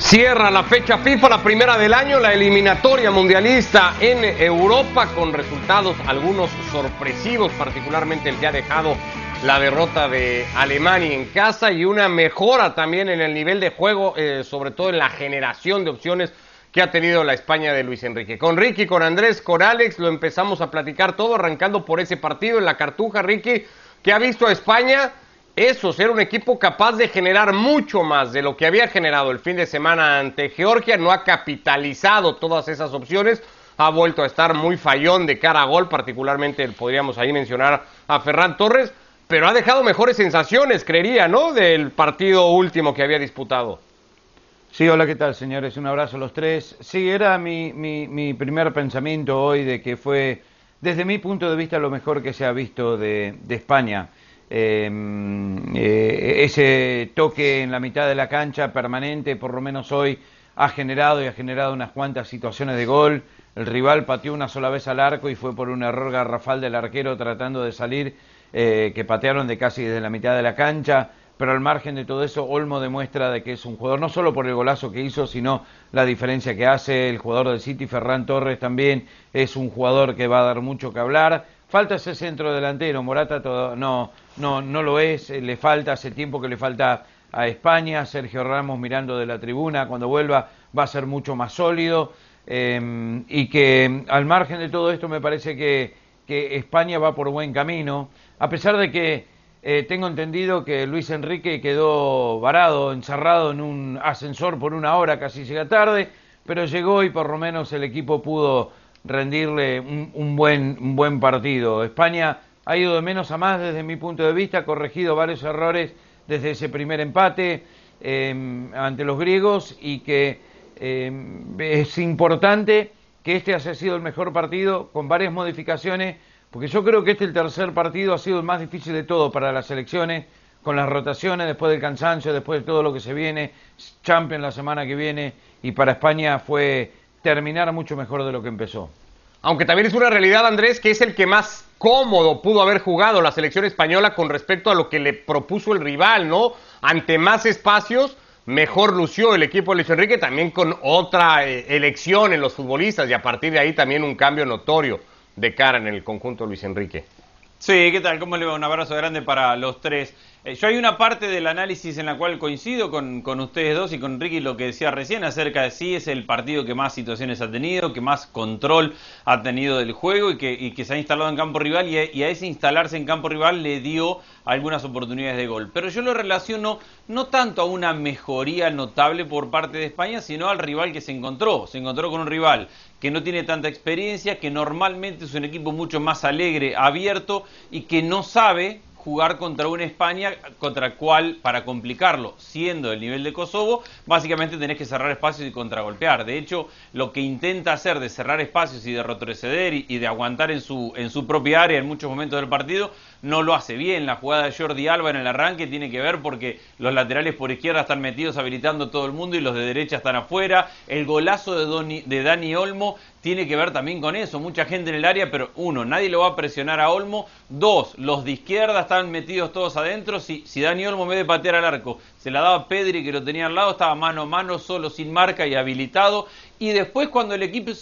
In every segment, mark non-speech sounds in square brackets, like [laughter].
Cierra la fecha FIFA, la primera del año, la eliminatoria mundialista en Europa con resultados algunos sorpresivos, particularmente el que ha dejado la derrota de Alemania en casa y una mejora también en el nivel de juego, eh, sobre todo en la generación de opciones que ha tenido la España de Luis Enrique. Con Ricky, con Andrés, con Alex, lo empezamos a platicar todo, arrancando por ese partido en la Cartuja, Ricky, que ha visto a España eso, ser un equipo capaz de generar mucho más de lo que había generado el fin de semana ante Georgia, no ha capitalizado todas esas opciones, ha vuelto a estar muy fallón de cara a gol, particularmente podríamos ahí mencionar a Ferran Torres, pero ha dejado mejores sensaciones, creería, ¿no? Del partido último que había disputado. Sí, hola, ¿qué tal, señores? Un abrazo a los tres. Sí, era mi, mi, primer pensamiento hoy de que fue, desde mi punto de vista, lo mejor que se ha visto de, de España. Em, eh, ese toque en la mitad de la cancha permanente, por lo menos hoy, ha generado y ha generado unas cuantas situaciones de gol. El rival pateó una sola vez al arco y fue por un error garrafal del arquero tratando de salir, eh, que patearon de casi desde la mitad de la cancha. Pero al margen de todo eso, Olmo demuestra de que es un jugador, no solo por el golazo que hizo, sino la diferencia que hace. El jugador del City, Ferran Torres, también es un jugador que va a dar mucho que hablar. Falta ese centro delantero, Morata todo, no, no, no lo es, eh, le falta hace tiempo que le falta a España, Sergio Ramos mirando de la tribuna, cuando vuelva va a ser mucho más sólido em, y que al margen de todo esto me parece que, que España va por buen camino, a pesar de que eh, tengo entendido que Luis Enrique quedó varado, encerrado en un ascensor por una hora, casi llega tarde, pero llegó y por lo menos el equipo pudo rendirle un, buen, un buen partido. España ha ido de menos a más desde mi punto de vista, ha corregido varios errores desde ese primer empate em, ante los griegos y que em, es importante que este haya sido el mejor partido con varias modificaciones, porque yo creo que este el tercer partido ha sido el más difícil de todo para las selecciones, con las rotaciones, después del cansancio, después de todo lo que se viene, Champions la semana que viene, y para España fue terminar mucho mejor de lo que empezó. Aunque también es una realidad, Andrés, que es el que más cómodo pudo haber jugado la selección española con respecto a lo que le propuso el rival, ¿no? Ante más espacios, mejor lució el equipo de Luis Enrique, también con otra eh, elección en los futbolistas y a partir de ahí también un cambio notorio de cara en el conjunto de Luis Enrique. Sí, ¿qué tal? ¿Cómo le va? Un abrazo grande para los tres. Eh, yo hay una parte del análisis en la cual coincido con, con, ustedes dos y con Ricky lo que decía recién acerca de si es el partido que más situaciones ha tenido, que más control ha tenido del juego y que, y que se ha instalado en campo rival y y a, ese instalarse en campo rival le dio algunas oportunidades de gol. Pero yo lo relaciono no tanto a una mejoría notable por parte de España, sino al rival que se encontró. Se encontró con un rival que no tiene tanta experiencia, que normalmente es un equipo mucho más alegre, abierto y que no sabe jugar contra una España contra cual, para complicarlo, siendo el nivel de Kosovo, básicamente tenés que cerrar espacios y contragolpear. De hecho, lo que intenta hacer de cerrar espacios y de retroceder y, de aguantar en su, en su propia área en muchos momentos del partido, no lo hace bien. La jugada de Jordi Alba en el arranque tiene que ver porque los laterales por izquierda están metidos habilitando todo el mundo y los de derecha están afuera. El golazo de, de Dani Olmo tiene que ver también con eso. Mucha gente en el área, pero uno, nadie lo va a presionar a Olmo. Dos, los de izquierda están metidos todos adentro. Si, si Dani Olmo, en vez de patear al arco, se la daba Pedri, que lo tenía al lado, estaba mano a mano, solo, sin marca y habilitado. Y después, cuando el equipo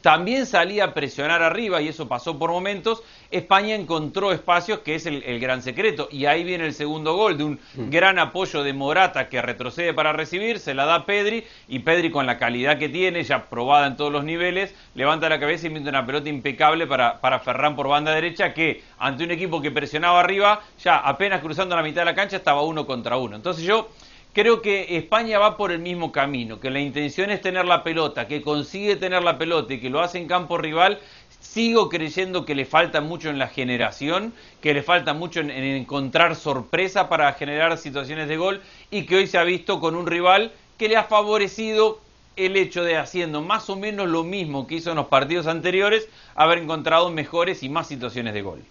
también salía a presionar arriba, y eso pasó por momentos, España encontró espacios, que es el, gran secreto. Y ahí viene el segundo gol de un mm. gran apoyo de Morata que retrocede para recibir, se la da Pedri, y Pedri con la calidad que tiene, ya probada en todos los niveles, levanta la cabeza y mete una pelota impecable para, para Ferran por banda derecha, que ante un equipo que presionaba arriba, ya apenas cruzando la mitad de la cancha estaba uno contra uno. Entonces yo creo que España va por el mismo camino, que la intención es tener la pelota, que consigue tener la pelota y que lo hace en campo rival sigo creyendo que le falta mucho en la generación, que le falta mucho en, encontrar sorpresa para generar situaciones de gol y que hoy se ha visto con un rival que le ha favorecido el hecho de haciendo más o menos lo mismo que hizo en los partidos anteriores, haber encontrado mejores y más situaciones de gol.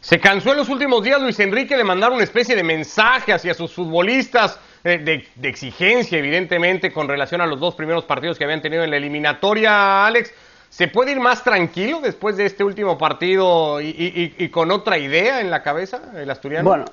Se cansó en los últimos días Luis Enrique de mandar una especie de mensaje hacia sus futbolistas, eh, de, de, exigencia evidentemente con relación a los dos primeros partidos que habían tenido en la eliminatoria, Alex. ¿Se puede ir más tranquilo después de este último partido y, con otra idea en la cabeza, el asturiano? Bueno,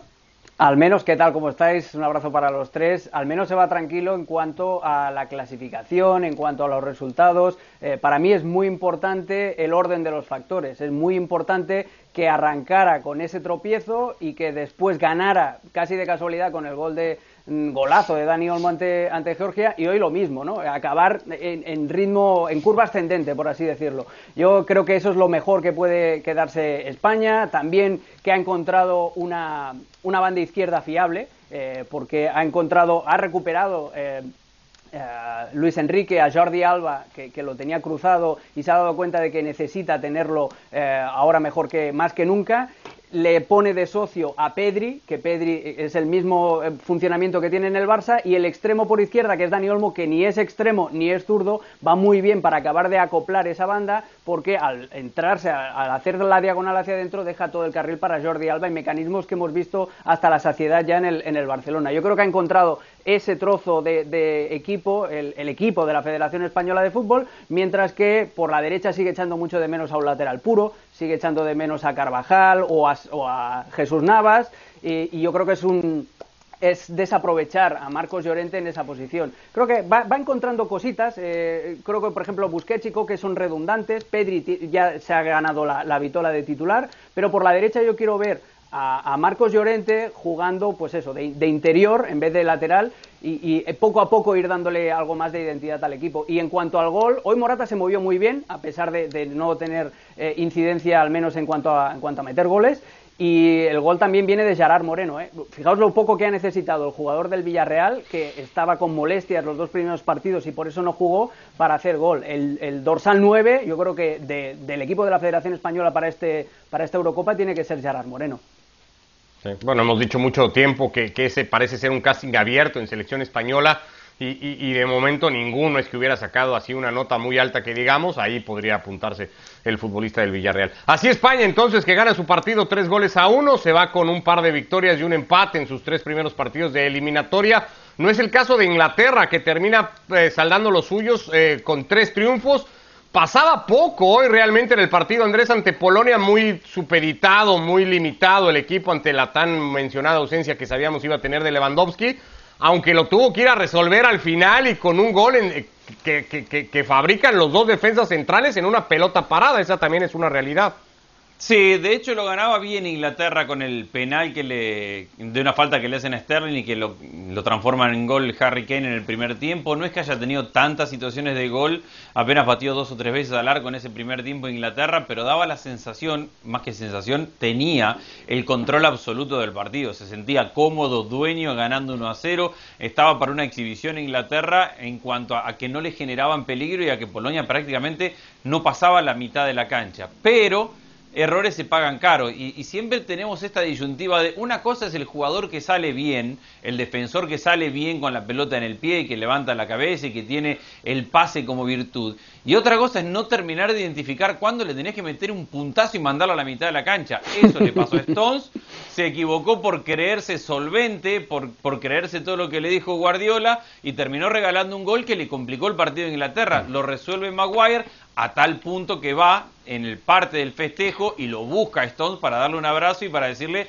Al menos, ¿qué tal? ¿Cómo estáis? Un abrazo para los tres. Al menos se va tranquilo en cuanto a la clasificación, en cuanto a los resultados. Eh, para mí es muy importante el orden de los factores. Es muy importante que arrancara con ese tropiezo y que después ganara casi de casualidad con el gol de, golazo de Dani Olmo ante, Georgia y hoy lo mismo, ¿no? Acabar en, ritmo, en curva ascendente, por así decirlo. Yo creo que eso es lo mejor que puede quedarse España, también que ha encontrado una, una banda izquierda fiable, eh, porque ha encontrado, ha recuperado eh, eh, Luis Enrique a Jordi Alba, que, lo tenía cruzado y se ha dado cuenta de que necesita tenerlo ahora mejor que más que nunca le pone de socio a Pedri, que Pedri es el mismo eh, funcionamiento que tiene en el Barça, y el extremo por izquierda, que es Dani Olmo, que ni es extremo ni es zurdo, va muy bien para acabar de acoplar esa banda, porque al entrarse, al hacer la diagonal hacia adentro, deja todo el carril para Jordi Alba y mecanismos que hemos visto hasta la saciedad ya en el, en el Barcelona. Yo creo que ha encontrado ese trozo de, equipo, el, equipo de la Federación Española de Fútbol, mientras que por la derecha sigue echando mucho de menos a un lateral puro, sigue echando de menos a Carvajal o a, Jesús Navas, y, yo creo que es un es desaprovechar a Marcos Llorente en esa posición. Creo que va, encontrando cositas, eh, creo que por ejemplo Busquets y que son redundantes, Pedri ya se ha ganado la, la vitola de titular, pero por la derecha yo quiero ver a, Marcos Llorente jugando, pues eso, de, interior en vez de lateral y, poco a poco ir dándole algo más de identidad al equipo. Y en cuanto al gol, hoy Morata se movió muy bien, a pesar de, no tener eh, incidencia al menos en cuanto, a, en cuanto a meter goles. Y el gol también viene de Gerard Moreno. ¿eh? Fijaos lo poco que ha necesitado el jugador del Villarreal, que estaba con molestias los dos primeros partidos y por eso no jugó, para hacer gol. El, dorsal 9, yo creo que del equipo de la Federación Española para, este, para esta Eurocopa tiene que ser Gerard Moreno. Bueno, hemos dicho mucho tiempo que, ese parece ser un casting abierto en selección española y, de momento ninguno es que hubiera sacado así una nota muy alta que digamos, ahí podría apuntarse el futbolista del Villarreal. Así España entonces que gana su partido tres goles a uno, se va con un par de victorias y un empate en sus tres primeros partidos de eliminatoria. No es el caso de Inglaterra que termina eh, saldando los suyos eh, con tres triunfos Pasaba poco hoy realmente en el partido Andrés ante Polonia, muy supeditado, muy limitado el equipo ante la tan mencionada ausencia que sabíamos iba a tener de Lewandowski, aunque lo tuvo que ir a resolver al final y con un gol en, que, que fabrican los dos defensas centrales en una pelota parada, esa también es una realidad. Sí, de hecho lo ganaba bien Inglaterra con el penal que le de una falta que le hacen a Sterling y que lo, lo transforman en gol Harry Kane en el primer tiempo. No es que haya tenido tantas situaciones de gol, apenas batió dos o tres veces al arco en ese primer tiempo Inglaterra, pero daba la sensación, más que sensación, tenía el control absoluto del partido. Se sentía cómodo, dueño, ganando 1 a 0. Estaba para una exhibición Inglaterra en cuanto a, a que no le generaban peligro y a que Polonia prácticamente no pasaba la mitad de la cancha. Pero errores se pagan caro y, siempre tenemos esta disyuntiva de una cosa es el jugador que sale bien, el defensor que sale bien con la pelota en el pie que levanta la cabeza y que tiene el pase como virtud y otra cosa es no terminar de identificar cuándo le tenés que meter un puntazo y mandarlo a la mitad de la cancha. Eso le pasó a Stones, se equivocó por creerse solvente, por, por creerse todo lo que le dijo Guardiola y terminó regalando un gol que le complicó el partido de Inglaterra. Lo resuelve Maguire a tal punto que va en el parte del festejo y lo busca a Stones para darle un abrazo y para decirle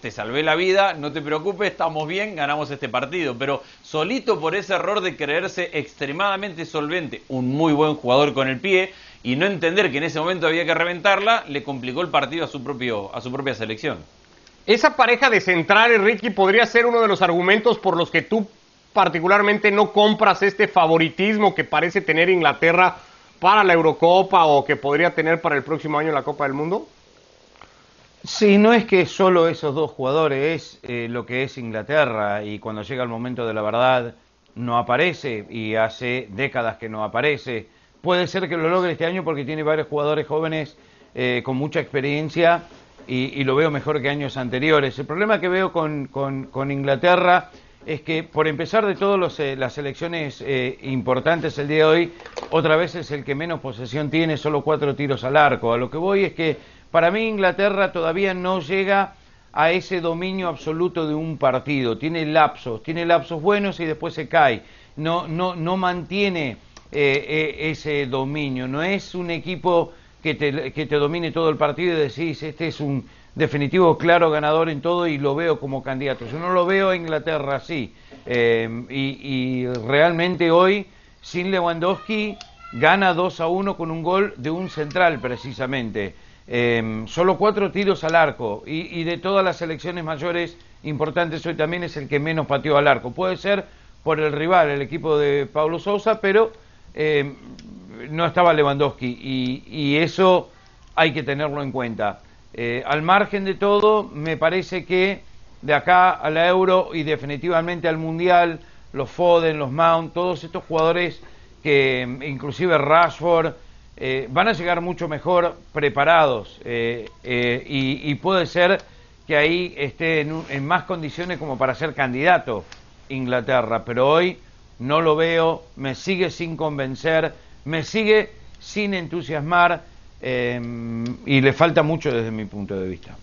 te salvé la vida, no te preocupes, estamos bien, ganamos este partido. Pero solito por ese error de creerse extremadamente solvente, un muy buen jugador con el pie, y no entender que en ese momento había que reventarla, le complicó el partido a su, propio, a su propia selección. Esa pareja de centrales, Ricky, podría ser uno de los argumentos por los que tú particularmente no compras este favoritismo que parece tener Inglaterra para la Eurocopa o que podría tener para el próximo año la Copa del Mundo? Sí, no es que solo esos dos jugadores es eh, lo que es Inglaterra y cuando llega el momento de la verdad no aparece y hace décadas que no aparece. Puede ser que lo logre este año porque tiene varios jugadores jóvenes eh, con mucha experiencia y, lo veo mejor que años anteriores. El problema que veo con, con Inglaterra es que por empezar de todas eh, las elecciones eh, importantes el día de hoy, otra vez es el que menos posesión tiene, solo cuatro tiros al arco. A lo que voy es que para mí Inglaterra todavía no llega a ese dominio absoluto de un partido. Tiene lapsos, tiene lapsos buenos y después se cae. No, no, no mantiene eh, ese dominio. No es un equipo que te, que te domine todo el partido y decís, este es un definitivo, claro ganador en todo y lo veo como candidato. Yo no lo veo a Inglaterra así. Eh, y, realmente hoy, sin Lewandowski, gana 2 a 1 con un gol de un central precisamente. Eh, solo cuatro tiros al arco y, de todas las selecciones mayores importantes hoy también es el que menos pateó al arco. Puede ser por el rival, el equipo de Pablo Sousa, pero eh, no estaba Lewandowski y, eso hay que tenerlo en cuenta. Eh, al margen de todo, me parece que de acá a la Euro y definitivamente al Mundial, los Foden, los Mount, todos estos jugadores que inclusive Rashford eh, van a llegar mucho mejor preparados y, puede ser que ahí esté en más condiciones como para ser candidato Inglaterra, pero hoy no lo veo, me sigue sin convencer, me sigue sin entusiasmar eh, y le falta mucho desde mi punto de vista.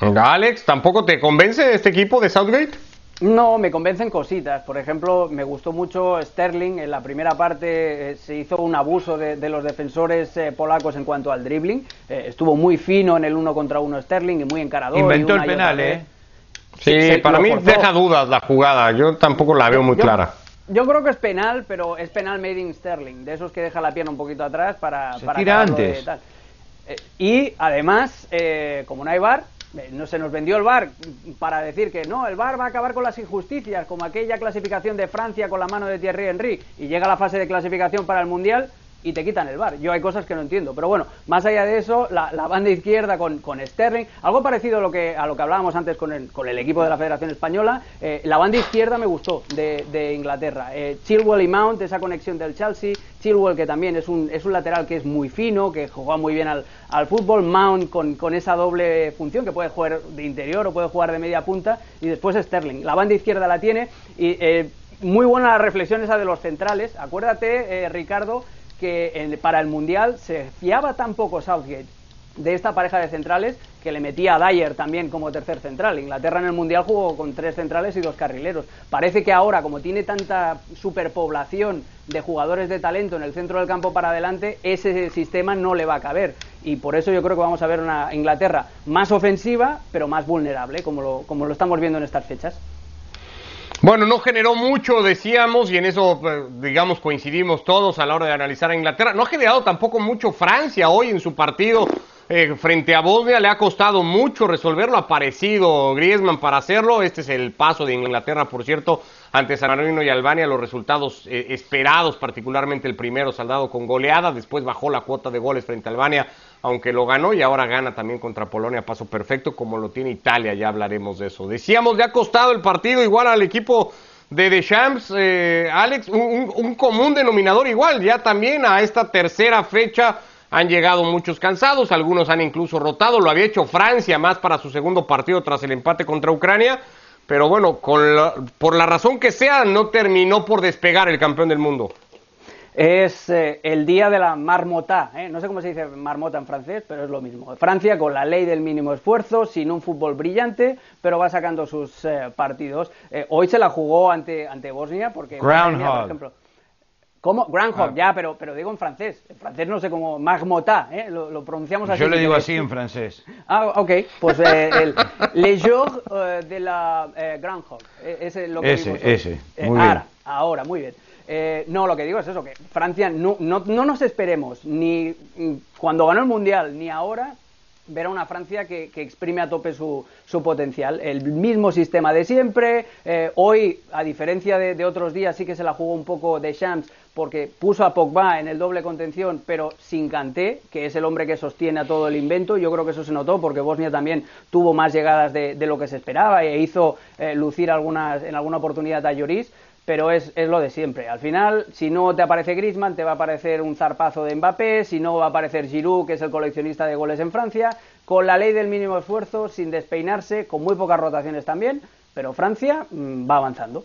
Alex, ¿tampoco te convence este equipo de Southgate? No, me convencen cositas. Por ejemplo, me gustó mucho Sterling. En la primera parte eh, se hizo un abuso de, los defensores eh, polacos en cuanto al dribbling. estuvo muy fino en el uno contra uno Sterling y muy encarador. Inventó el penal, ¿eh? Sí, para mí deja dudas la jugada. Yo tampoco la veo muy clara. Yo creo que es penal, pero es penal made in Sterling, de esos que deja la pierna un poquito atrás para... Se tira antes. Eh, y además, eh, como no hay bar, eh, no se nos vendió el bar para decir que no, el bar va a acabar con las injusticias, como aquella clasificación de Francia con la mano de Thierry Henry, y llega la fase de clasificación para el Mundial y te quitan el bar. Yo hay cosas que no entiendo. Pero bueno, más allá de eso, la, banda izquierda con, con, Sterling, algo parecido a lo que, a lo que hablábamos antes con el, con el equipo de la Federación Española, eh, la banda izquierda me gustó de, de Inglaterra. Eh, Chilwell y Mount, esa conexión del Chelsea. Chilwell que también es un, es un lateral que es muy fino, que juega muy bien al, al fútbol. Mount con, con esa doble función, que puede jugar de interior o puede jugar de media punta. Y después Sterling. La banda izquierda la tiene y... Eh, muy buena la reflexión esa de los centrales. Acuérdate, Ricardo, que para el Mundial se fiaba tan poco Southgate de esta pareja de centrales que le metía a Dyer también como tercer central. Inglaterra en el Mundial jugó con tres centrales y dos carrileros. Parece que ahora, como tiene tanta superpoblación de jugadores de talento en el centro del campo para adelante, ese sistema no le va a caber. Y por eso yo creo que vamos a ver una Inglaterra más ofensiva, pero más vulnerable, como lo, como lo estamos viendo en estas fechas. Bueno, no generó mucho, decíamos, y en eso, pues, digamos, coincidimos todos a la hora de analizar a Inglaterra. No ha generado tampoco mucho Francia hoy en su partido eh, frente a Bosnia. Le ha costado mucho resolverlo. Ha aparecido Griezmann para hacerlo. Este es el paso de Inglaterra, por cierto, ante San Marino y Albania. Los resultados eh, esperados, particularmente el primero, saldado con goleada. Después bajó la cuota de goles frente a Albania aunque lo ganó y ahora gana también contra Polonia, paso perfecto, como lo tiene Italia, ya hablaremos de eso. Decíamos, le ha costado el partido igual al equipo de Deschamps, eh, Alex, un, común denominador igual, ya también a esta tercera fecha han llegado muchos cansados, algunos han incluso rotado, lo había hecho Francia más para su segundo partido tras el empate contra Ucrania, pero bueno, por la razón que sea, no terminó por despegar el campeón del mundo. Es eh, el día de la marmota, ¿eh? no sé cómo se dice marmota en francés, pero es lo mismo. Francia con la ley del mínimo esfuerzo, sin un fútbol brillante, pero va sacando sus eh, partidos. hoy se la jugó ante, ante Bosnia, porque... Groundhog. por ejemplo, ¿Cómo? Groundhog, ah. ya, pero, pero digo en francés. En francés no sé cómo, marmota, lo, pronunciamos así. Yo le digo así en francés. Ah, ok, pues el, le jour de la Groundhog, e, ese es lo que Ese, ese, muy bien. ahora, muy bien. Eh, no, lo que digo es eso, que Francia no, no, nos esperemos ni cuando ganó el Mundial ni ahora ver a una Francia que, exprime a tope su, potencial. El mismo sistema de siempre. Eh, hoy, a diferencia de, otros días, sí que se la jugó un poco de Champs porque puso a Pogba en el doble contención, pero sin Kanté, que es el hombre que sostiene a todo el invento. Yo creo que eso se notó porque Bosnia también tuvo más llegadas de, lo que se esperaba e hizo eh, lucir en alguna oportunidad a Lloris pero es, es, lo de siempre. Al final, si no te aparece Griezmann, te va a aparecer un zarpazo de Mbappé, si no va a aparecer Giroud, que es el coleccionista de goles en Francia, con la ley del mínimo esfuerzo, sin despeinarse, con muy pocas rotaciones también, pero Francia mm, va avanzando.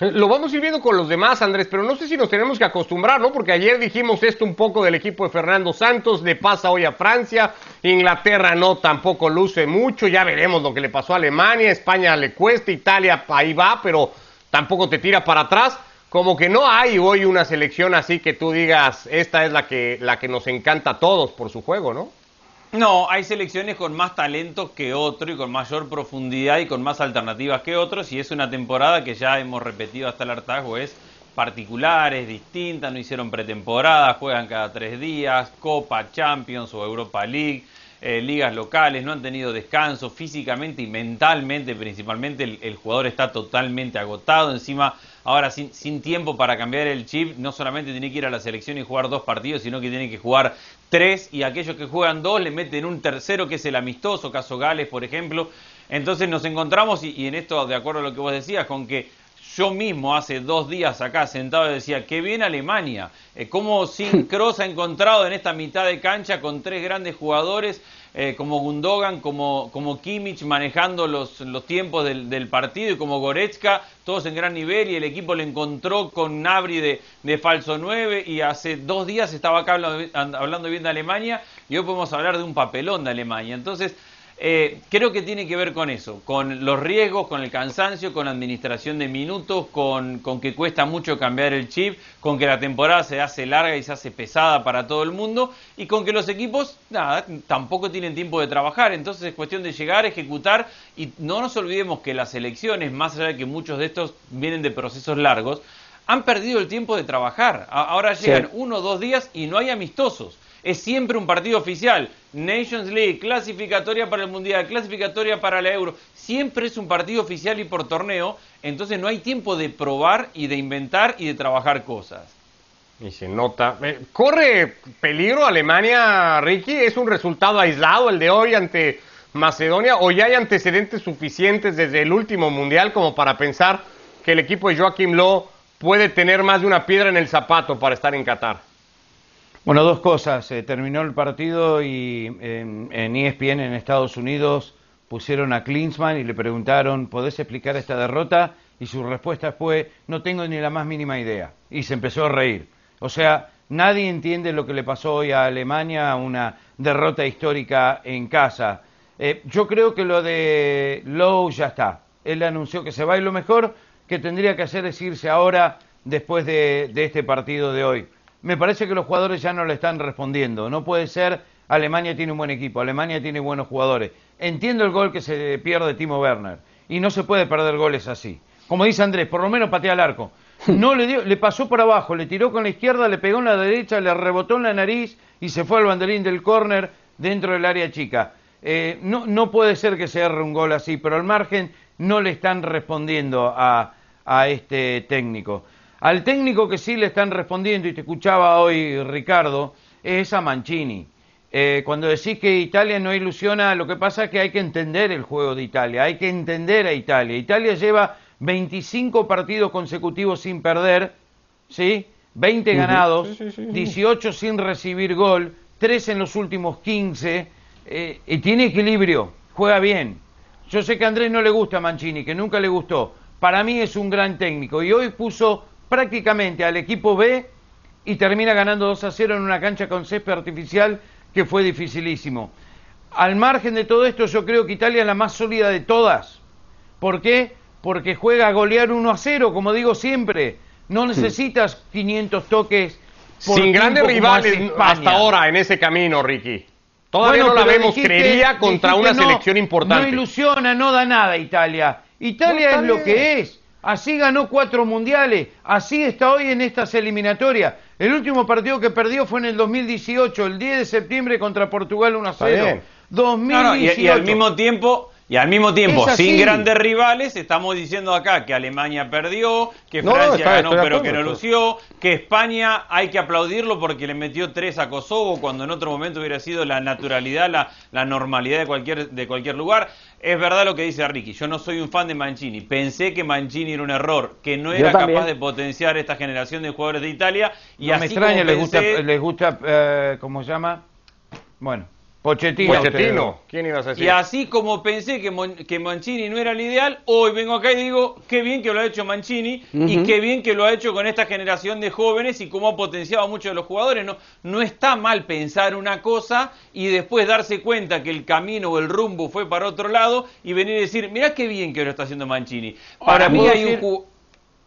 Eh, lo vamos a viendo con los demás, Andrés, pero no sé si nos tenemos que acostumbrar, ¿no? Porque ayer dijimos esto un poco del equipo de Fernando Santos, le pasa hoy a Francia, Inglaterra no, tampoco luce mucho, ya veremos lo que le pasó a Alemania, España le cuesta, Italia ahí va, pero tampoco te tira para atrás. Como que no hay hoy una selección así que tú digas, esta es la que, la que nos encanta a todos por su juego, ¿no? No, hay selecciones con más talentos que otro y con mayor profundidad y con más alternativas que otros y es una temporada que ya hemos repetido hasta el hartazgo, es particular, es distinta, no hicieron pretemporada, juegan cada tres días, Copa, Champions o Europa League, eh, ligas locales, no han tenido descanso físicamente y mentalmente principalmente, el, jugador está totalmente agotado, encima ahora sin, tiempo para cambiar el chip, no solamente tiene que ir a la selección y jugar dos partidos, sino que tiene que jugar tres y aquellos que juegan dos le meten un tercero que es el amistoso, caso Gales por ejemplo, entonces nos encontramos y en esto de acuerdo a lo que vos decías, con que yo mismo hace dos días acá sentado decía, qué bien Alemania, eh, cómo Sin Cross [laughs] ha encontrado en esta mitad de cancha con tres grandes jugadores eh, como Gundogan, como, como Kimmich manejando los, los tiempos del, partido y como Goretzka, todos en gran nivel y el equipo le encontró con Nabri de, de falso 9 y hace dos días estaba acá hablando, hablando bien de Alemania y hoy podemos hablar de un papelón de Alemania. Entonces, eh, creo que tiene que ver con eso, con los riesgos, con el cansancio, con la administración de minutos, con, que cuesta mucho cambiar el chip, con que la temporada se hace larga y se hace pesada para todo el mundo y con que los equipos, nada, tampoco tienen tiempo de trabajar. Entonces es cuestión de llegar, ejecutar y no nos olvidemos que las elecciones, más allá de que muchos de estos vienen de procesos largos, han perdido el tiempo de trabajar. Ahora llegan uno o dos días y no hay amistosos es siempre un partido oficial. Nations League, clasificatoria para el Mundial, clasificatoria para la Euro. Siempre es un partido oficial y por torneo. Entonces no hay tiempo de probar y de inventar y de trabajar cosas. Y se nota. Eh, ¿Corre peligro Alemania, Ricky? ¿Es un resultado aislado el de hoy ante Macedonia? ¿O ya hay antecedentes suficientes desde el último Mundial como para pensar que el equipo de Joaquim Lowe puede tener más de una piedra en el zapato para estar en Qatar? Bueno, dos cosas. Eh, terminó el partido y en, ESPN en Estados Unidos pusieron a Klinsmann y le preguntaron, ¿podés explicar esta derrota? Y su respuesta fue, no tengo ni la más mínima idea. Y se empezó a reír. O sea, nadie entiende lo que le pasó hoy a Alemania, una derrota histórica en casa. Eh, yo creo que lo de Lowe ya está. Él anunció que se va y lo mejor que tendría que hacer es irse ahora después de este partido de hoy me parece que los jugadores ya no le están respondiendo. No puede ser, Alemania tiene un buen equipo, Alemania tiene buenos jugadores. Entiendo el gol que se pierde Timo Werner y no se puede perder goles así. Como dice Andrés, por lo menos patea al arco. [laughs] No le dio, le pasó por abajo, le tiró con la izquierda, le pegó en la derecha, le rebotó en la nariz y se fue al banderín del córner dentro del área chica. Eh, no, no puede ser que se erre un gol así, pero al margen no le están respondiendo a, a este técnico. Al técnico que sí le están respondiendo, y te escuchaba hoy Ricardo, es a Mancini. Eh, cuando decís que Italia no ilusiona, lo que pasa es que hay que entender el juego de Italia, hay que entender a Italia. Italia lleva 25 partidos consecutivos sin perder, ¿sí? 20 ganados, 18 sin recibir gol, 3 en los últimos 15, eh, y tiene equilibrio, juega bien. Yo sé que a Andrés no le gusta Mancini, que nunca le gustó. Para mí es un gran técnico y hoy puso prácticamente al equipo B y termina ganando 2 a 0 en una cancha con césped artificial que fue dificilísimo. Al margen de todo esto, yo creo que Italia es la más sólida de todas. ¿Por qué? Porque juega a golear 1 a 0, como digo siempre. No necesitas 500 toques. Sin grandes rivales hasta ahora en ese camino, Ricky. Todavía no la vemos, creería, contra una selección importante. No ilusiona, no da nada Italia. Italia es lo que es. Así ganó cuatro mundiales, así está hoy en estas eliminatorias. El último partido que perdió fue en el 2018, el 10 de septiembre contra Portugal 1 a 0. 2018. y, al mismo tiempo, y al mismo tiempo, sin grandes rivales, estamos diciendo acá que Alemania perdió, que Francia ganó pero que no lució, que España hay que aplaudirlo porque le metió tres a Kosovo cuando en otro momento hubiera sido la naturalidad, la, la normalidad de cualquier, de cualquier lugar. Es verdad lo que dice Ricky, yo no soy un fan de Mancini, pensé que Mancini era un error, que no era capaz de potenciar esta generación de jugadores de Italia. Y no me extraña, les gusta, les gusta eh, ¿cómo se llama? Bueno, Pochettino. ¿Quién ibas a decir? Y así como pensé que, que, Mancini no era el ideal, hoy vengo acá y digo, qué bien que lo ha hecho Mancini y qué bien que lo ha hecho con esta generación de jóvenes y cómo ha potenciado a muchos de los jugadores. No, no está mal pensar una cosa y después darse cuenta que el camino o el rumbo fue para otro lado y venir y decir, mirá qué bien que lo está haciendo Mancini. Para mí hay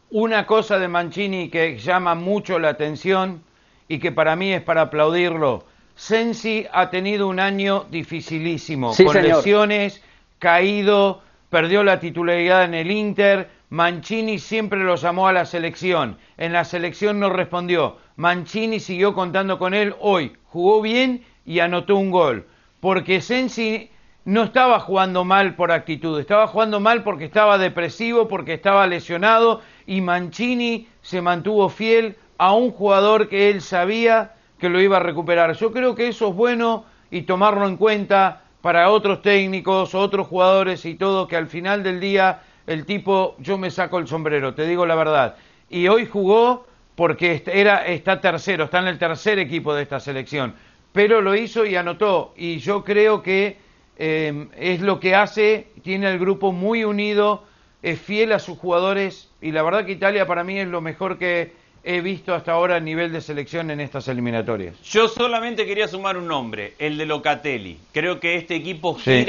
una cosa de Mancini que llama mucho la atención y que para mí es para aplaudirlo Sensi ha tenido un año dificilísimo, Sí, con señor. lesiones, caído, perdió la titularidad en el Inter. Mancini siempre lo llamó a la selección. En la selección no respondió. Mancini siguió contando con él hoy. Jugó bien y anotó un gol. Porque Sensi no estaba jugando mal por actitud, estaba jugando mal porque estaba depresivo, porque estaba lesionado y Mancini se mantuvo fiel a un jugador que él sabía que lo iba a recuperar. Yo creo que eso es bueno y tomarlo en cuenta para otros técnicos, otros jugadores y todo, que al final del día el tipo, yo me saco el sombrero, te digo la verdad. Y hoy jugó porque era, está tercero, está en el tercer equipo de esta selección, pero lo hizo y anotó. Y yo creo que eh, es lo que hace, tiene el grupo muy unido, es fiel a sus jugadores y la verdad que Italia para mí es lo mejor que he visto hasta ahora a nivel de selección en estas eliminatorias. Yo solamente quería sumar un nombre, el de Locatelli. Creo que este equipo Sí.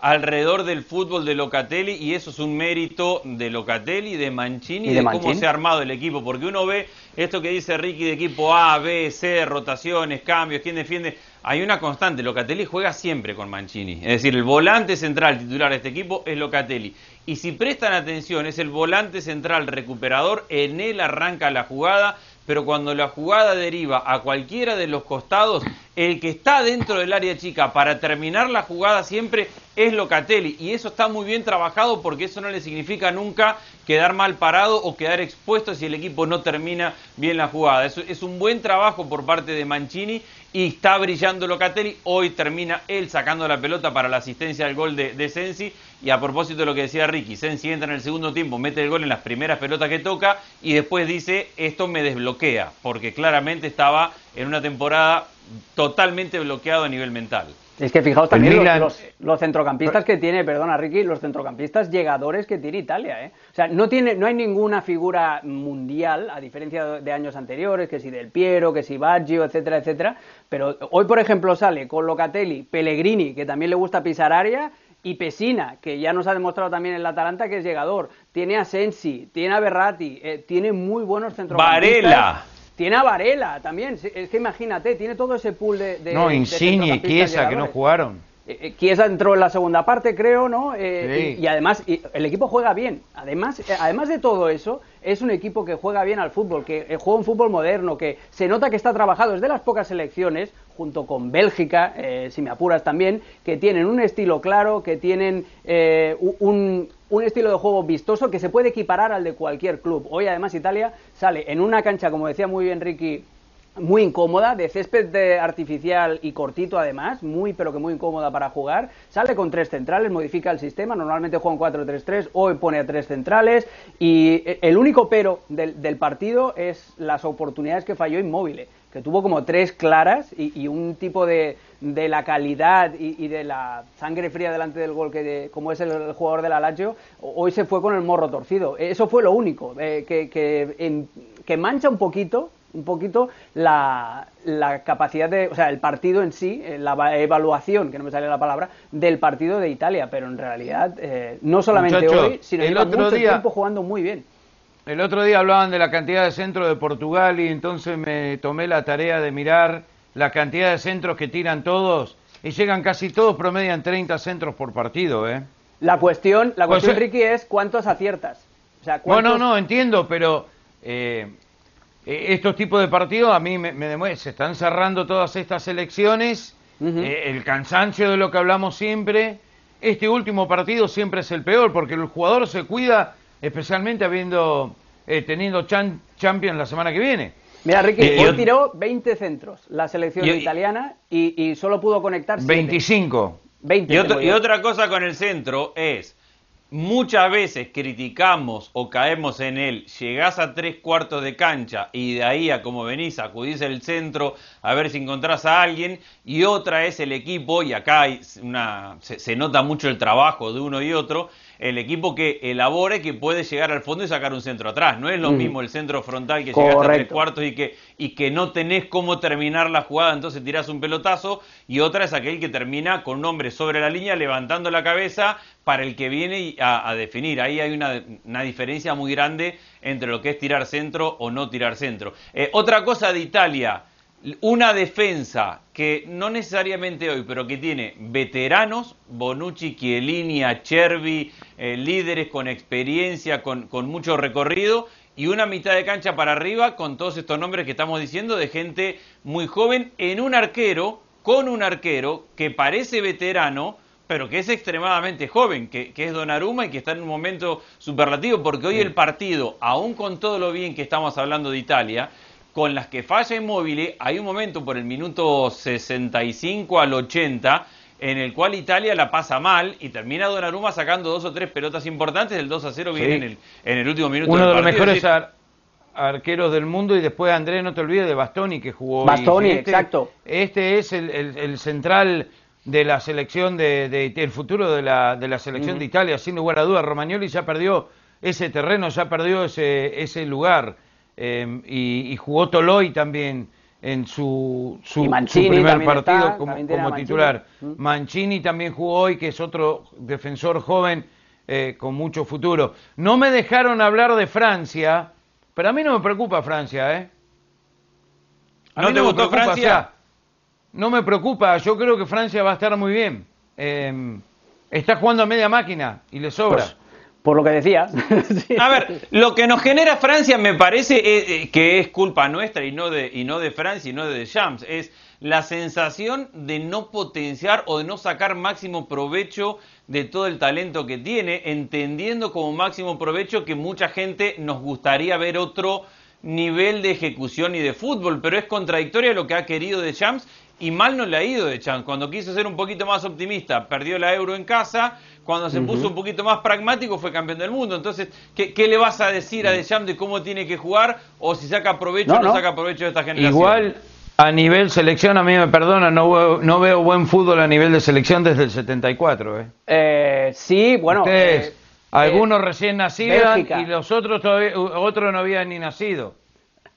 Alrededor del fútbol de Locatelli y eso es un mérito de Locatelli, de Mancini Y de cómo se ha armado el equipo. Porque uno ve esto que dice Ricky de equipo A, B, C, rotaciones, cambios, quién defiende. Hay una constante, Locatelli juega siempre con Mancini. Es decir, el volante central titular de este equipo es Locatelli. Y si prestan atención, es el volante central recuperador, en él arranca la jugada, pero cuando la jugada deriva a cualquiera de los costados, el que está dentro del área chica para terminar la jugada siempre es Locatelli. Y eso está muy bien trabajado porque eso no le significa nunca quedar mal parado o quedar expuesto si el equipo no termina bien la jugada. Es, un buen trabajo por parte de Mancini y está brillando Locatelli. Hoy termina él sacando la pelota para la asistencia al gol de, de Sensi. Y a propósito de lo que decía Ricky, Sensi entra en el segundo tiempo, mete el gol en las primeras pelotas que toca y después dice, esto me desbloquea, porque claramente estaba en una temporada totalmente bloqueado a nivel mental. Es que fijaos también los, Milan- los- los centrocampistas que tiene, perdona Ricky, los centrocampistas llegadores que tiene Italia, ¿eh? O sea, no tiene, no hay ninguna figura mundial, a diferencia de, de años anteriores, que si Del Piero, que si Baggio, etcétera, etcétera. Pero hoy, por ejemplo, sale con Locatelli, Pellegrini, que también le gusta pisar área, y Pesina, que ya nos ha demostrado también en la Atalanta que es llegador. Tiene a Sensi, tiene a Berratti, eh, tiene muy buenos centrocampistas. Varela. Tiene a Varela también. Es que imagínate, tiene todo ese pool de. de no, Insigne y Chiesa que no jugaron. Eh, eh, Chiesa entró en la segunda parte, creo, ¿no? Eh, Sí. y, y además, y el equipo juega bien. Además, además de todo eso, es un equipo que juega bien al fútbol, que juega un fútbol moderno, que se nota que está trabajado. Es de las pocas selecciones, junto con Bélgica, eh, si me apuras también, que tienen un estilo claro, que tienen eh, un, un estilo de juego vistoso que se puede equiparar al de cualquier club. Hoy, además, Italia sale en una cancha, como decía muy bien Ricky, muy incómoda, de césped de artificial y cortito además, muy pero que muy incómoda para jugar. Sale con tres centrales, modifica el sistema, normalmente juega un 4-3-3, hoy pone a tres centrales y eh, el único pero del, partido es las oportunidades que falló Inmóvil, que tuvo como tres claras y, un tipo de, de la calidad y, de la sangre fría delante del gol que de- como es el, jugador del Lazio, hoy se fue con el morro torcido. Eso fue lo único, eh, que, que mancha un poquito un poquito la, la capacidad de, o sea, el partido en sí, eh, la va- evaluación, que no me sale la palabra, del partido de Italia, pero en realidad eh, no solamente hoy, sino el otro mucho día- tiempo jugando muy bien. El otro día hablaban de la cantidad de centros de Portugal y entonces me tomé la tarea de mirar la cantidad de centros que tiran todos y llegan casi todos, promedian 30 centros por partido, ¿eh? La cuestión, la cuestión, eh, Ricky, es cuántos aciertas. O sea, No, cuántos... no, no, entiendo, pero eh, estos tipos de partidos a mí me, me demuestran, se están cerrando todas estas elecciones, eh, el cansancio de lo que hablamos siempre, este último partido siempre es el peor, porque el jugador se cuida, especialmente habiendo eh, teniendo chan- Champions la semana que viene. Mira, Ricky, y hoy tiró 20 centros la selección italiana y, y solo pudo conectar 7. 25. 20. Y, otro- otra cosa con el centro es, muchas veces criticamos o caemos en él, llegás a tres cuartos de cancha y de ahí a como venís, acudís al centro a ver si encontrás a alguien, y otra es el equipo, y acá hay una, se nota mucho el trabajo de uno y otro, el equipo que elabora y que puede llegar al fondo y sacar un centro atrás. No es lo Mm. mismo el centro frontal que llegaste a tres Correcto. cuartos y que, y que no tenés cómo terminar la jugada, entonces tirás un pelotazo, y otra es aquel que termina con un hombre sobre la línea levantando la cabeza para el que viene a, a definir. Ahí hay una, una diferencia muy grande entre lo que es tirar centro o no tirar centro. Eh, otra cosa de Italia, una defensa que no necesariamente hoy, pero que tiene veteranos, Bonucci, Chiellini, Acerbi, eh, líderes con experiencia, con, con mucho recorrido, y una mitad de cancha para arriba con todos estos nombres que estamos diciendo de gente muy joven en un arquero, con un arquero que parece veterano, pero que es extremadamente joven, que, que es Donnarumma y que está en un momento superlativo, porque hoy el partido, aún con todo lo bien que estamos hablando de Italia, con las que falla Inmóvil, hay un momento por el minuto 65 al 80 en el cual Italia la pasa mal y termina Donnarumma sacando dos o tres pelotas importantes, el 2 a 0 viene en, el, en, el, último minuto Uno del de los partido. mejores ar arqueros del mundo y después Andrés, no te olvides de Bastoni que jugó. Bastoni, este, exacto. Este es el, el, el, central de la selección de, de, el futuro de la, de la selección uh -huh. de Italia, sin lugar a dudas. Romagnoli ya perdió ese terreno, ya perdió ese, ese lugar. Eh, y, y, jugó Toloy también en su, su, su primer partido está, como, como titular. Mancini. Mancini también jugó hoy, que es otro defensor joven eh, con mucho futuro. No me dejaron hablar de Francia, pero a mí no me preocupa Francia, ¿eh? A ¿No mí te me gustó preocupa, Francia? o sea, no me preocupa, yo creo que Francia va a estar muy bien. Eh, está jugando a media máquina y le sobra. Pues, por lo que decía. [laughs] A ver, lo que nos genera Francia me parece eh, eh, que es culpa nuestra y no de y no de Francia y no de Deschamps, es la sensación de no potenciar o de no sacar máximo provecho de todo el talento que tiene, entendiendo como máximo provecho que mucha gente nos gustaría ver otro nivel de ejecución y de fútbol, pero es contradictorio lo que ha querido Deschamps y mal no le ha ido Deschamps. Cuando quiso ser un poquito más optimista, perdió la Euro en casa, cuando se uh -huh. puso un poquito más pragmático fue campeón del mundo. Entonces, ¿qué, qué le vas a decir a Deschamps de cómo tiene que jugar o si saca provecho no, o no, no, saca provecho de esta generación? Igual a nivel selección, a mí me perdona, no veo, no veo buen fútbol a nivel de selección desde el 74. ¿eh? Eh, sí, bueno. Ustedes, eh, algunos recién nacidos Bélgica. y los otros todavía, otros no habían ni nacido.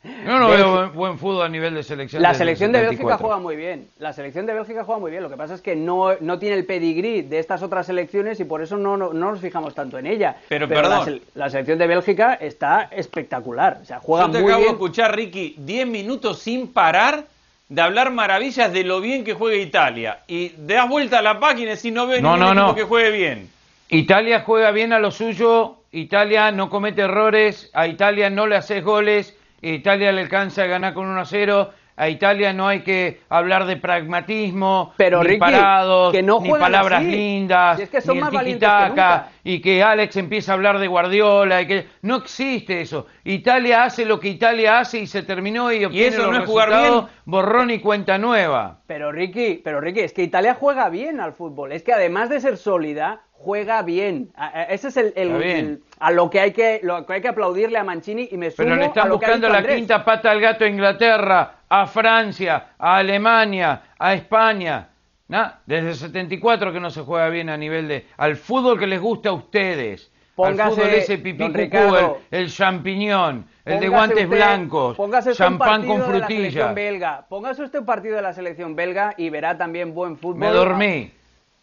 Yo no veo buen, buen, fútbol a nivel de selección. La selección de Bélgica juega muy bien. La selección de Bélgica juega muy bien. Lo que pasa es que no, no tiene el pedigrí de estas otras selecciones y por eso no, no, no nos fijamos tanto en ella. Pero, perdón. La, la, selección de Bélgica está espectacular. O sea, juega Yo te muy acabo bien. de escuchar, Ricky, 10 minutos sin parar de hablar maravillas de lo bien que juega Italia. Y das vuelta a la página y si no ves no, ningún no, no. que juegue bien. Italia juega bien a lo suyo. Italia no comete errores. A Italia no le haces goles. Italia le alcanza a ganar con 1 a 0. A Italia no hay que hablar de pragmatismo, Pero, ni Ricky, parados, que no ni palabras así. lindas, Si es que son ni más el valientes que tiki-taka, nunca. y que Alex empieza a hablar de Guardiola. Y que... No existe eso. Italia hace lo que Italia hace y se terminó y obtiene eso los no es jugar bien? borrón y cuenta nueva. Pero Ricky, pero Ricky, es que Italia juega bien al fútbol. Es que además de ser sólida, juega bien. Ese es el, a lo que hay que lo que hay que aplaudirle a Mancini y me sumo Pero le a están lo buscando la Andrés. quinta pata al gato a Inglaterra, a Francia, a Alemania, a España. Nah, desde el 74 que no se juega bien a nivel de... Al fútbol que les gusta a ustedes. Póngase, al fútbol ese pipí don cucú, Ricardo, el, el champiñón, el de guantes usted- blancos, champán con frutilla. belga. Póngase usted un partido de la selección belga y verá también buen fútbol. Me dormí.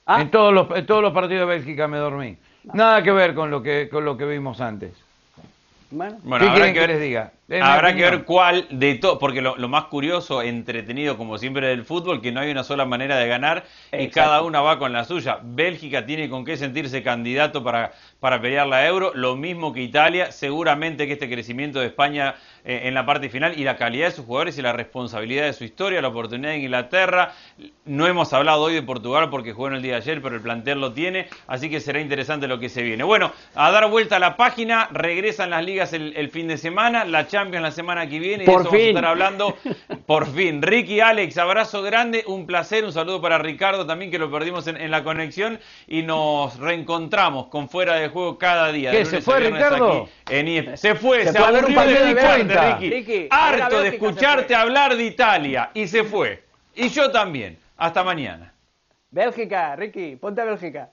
Ah. En, todos los, en todos los partidos de Bélgica me dormí. Nada que ver con lo que, con lo que vimos antes. Bueno, ¿Qué Bueno, habrá quieren que que ver les diga? Habrá que ver cuál de todo, porque lo, lo más curioso, entretenido como siempre del fútbol, que no hay una sola manera de ganar y cada una va con la suya. Bélgica tiene con qué sentirse candidato para, para pelear la euro, lo mismo que Italia, seguramente que este crecimiento de España eh, en la parte final y la calidad de sus jugadores y la responsabilidad de su historia, la oportunidad de Inglaterra. No hemos hablado hoy de Portugal porque jugó en el día de ayer, pero el plantel lo tiene, así que será interesante lo que se viene. Bueno, a dar vuelta a la página, regresan las ligas el, el fin de semana, la Champions la semana que viene, y de Por eso vamos a fin. estar hablando por fin. Ricky, Alex, abrazo grande, un placer, un saludo para Ricardo también que lo perdimos en, en la conexión y nos reencontramos con Fuera de Juego cada día. ¿Qué, de se fue, Ricardo? en IEP. Se fue, Se se, fue a ver un aburrió de escucharte. Ricky. Ricky, Harto de escucharte hablar de Italia y se fue. Y yo también. Hasta mañana. Bélgica, Ricky, ponte a Bélgica.